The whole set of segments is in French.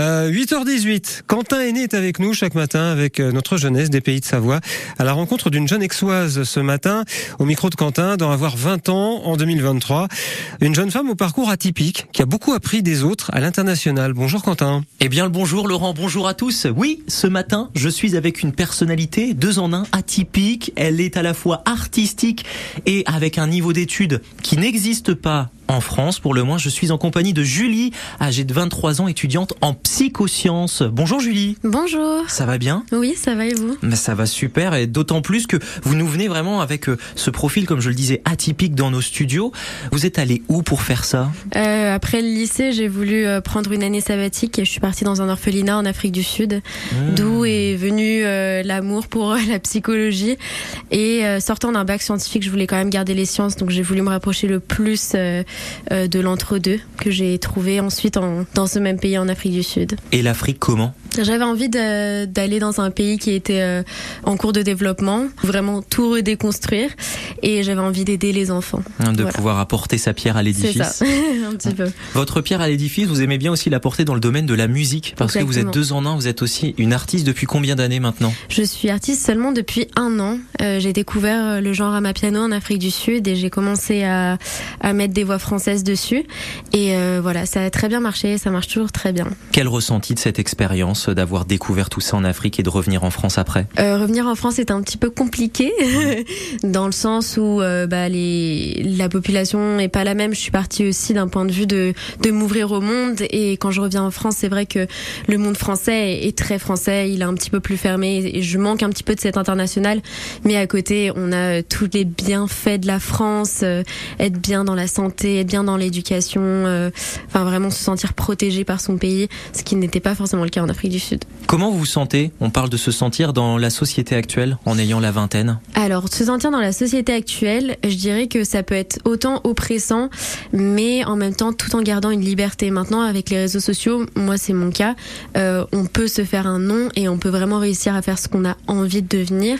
Euh, 8h18, Quentin Aîné est avec nous chaque matin avec euh, notre jeunesse des pays de Savoie à la rencontre d'une jeune exoise ce matin au micro de Quentin d'en avoir 20 ans en 2023. Une jeune femme au parcours atypique qui a beaucoup appris des autres à l'international. Bonjour Quentin. Eh bien le bonjour Laurent, bonjour à tous. Oui, ce matin, je suis avec une personnalité deux en un atypique. Elle est à la fois artistique et avec un niveau d'études qui n'existe pas en France. Pour le moins, je suis en compagnie de Julie, âgée de 23 ans, étudiante en psychosciences. Bonjour Julie. Bonjour. Ça va bien? Oui, ça va et vous? Ça va super et d'autant plus que vous nous venez vraiment avec euh, ce profil, comme je le disais, atypique dans nos studios. Vous êtes allé où pour faire ça? Euh, Après le lycée, j'ai voulu euh, prendre une année sabbatique et je suis partie dans un orphelinat en Afrique du Sud, mmh. d'où est venu euh, l'amour pour la psychologie. Et euh, sortant d'un bac scientifique, je voulais quand même garder les sciences, donc j'ai voulu me rapprocher le plus de l'entre-deux que j'ai trouvé ensuite en, dans ce même pays en Afrique du Sud. Et l'Afrique comment? J'avais envie d'aller dans un pays qui était euh, en cours de développement, vraiment tout redéconstruire et j'avais envie d'aider les enfants. De voilà. pouvoir apporter sa pierre à l'édifice. C'est ça, un petit peu. Votre pierre à l'édifice, vous aimez bien aussi l'apporter dans le domaine de la musique parce Exactement. que vous êtes deux en un, vous êtes aussi une artiste depuis combien d'années maintenant? Je suis artiste seulement depuis un an. Euh, j'ai découvert le genre à ma piano en Afrique du Sud et j'ai commencé à, à mettre des voix françaises dessus. Et euh, voilà, ça a très bien marché, ça marche toujours très bien. Quel ressenti de cette expérience d'avoir découvert tout ça en Afrique et de revenir en France après? Euh, Revenir en France est un petit peu compliqué, dans le sens où euh, bah, les, la population est pas la même. Je suis partie aussi d'un point de vue de, de m'ouvrir au monde. Et quand je reviens en France, c'est vrai que le monde français est, très français, il est un petit peu plus fermé. Et je manque un petit peu de cet international. Mais à côté, on a tous les bienfaits de la France, être bien dans la santé, être bien dans l'éducation, euh, enfin vraiment se sentir protégé par son pays, ce qui n'était pas forcément le cas en Afrique du Sud. Comment vous vous sentez? On parle de se sentir dans la société actuelle en ayant la vingtaine. Alors, se sentir dans la société actuelle, je dirais que ça peut être autant oppressant, mais en même temps tout en gardant une liberté. Maintenant, avec les réseaux sociaux, moi c'est mon cas, euh, on peut se faire un nom et on peut vraiment réussir à faire ce qu'on a envie de devenir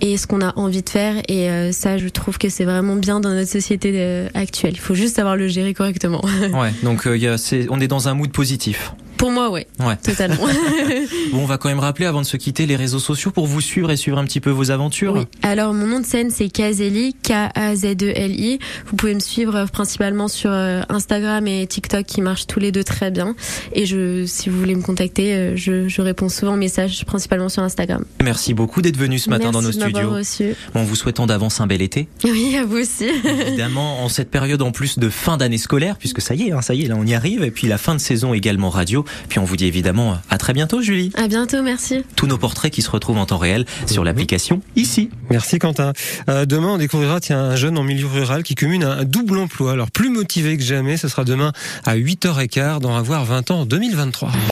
et ce qu'on a envie de faire. Et euh, ça, je trouve que c'est vraiment bien dans notre société actuelle. Il faut juste savoir le gérer correctement. ouais, donc euh, on est dans un mood positif. Pour moi, ouais. Ouais. Totalement. bon, on va quand même rappeler avant de se quitter les réseaux sociaux pour vous suivre et suivre un petit peu vos aventures. Oui. Alors, mon nom de scène, c'est Kazeli, K-A-Z-E-L-I. Vous pouvez me suivre principalement sur euh, Instagram et TikTok qui marchent tous les deux très bien. Et je, si vous voulez me contacter, je, je réponds souvent aux messages, principalement sur Instagram. Merci beaucoup d'être venu ce matin Merci dans nos studios. Reçu. Bon, vous souhaitons d'avance un bel été. Oui, à vous aussi. Évidemment, en cette période en plus de fin d'année scolaire, puisque ça y est, hein, ça y est, là on y arrive, et puis la fin de saison également radio. Puis on vous dit évidemment à très bientôt, Julie. À bientôt, merci. Tous nos portraits qui se retrouvent en temps réel sur l'application ici. Merci Quentin. Euh, demain, on découvrira tiens, un jeune en milieu rural qui cumule un double emploi. Alors plus motivé que jamais, ce sera demain à 8h15 d'en avoir 20 ans en 2023.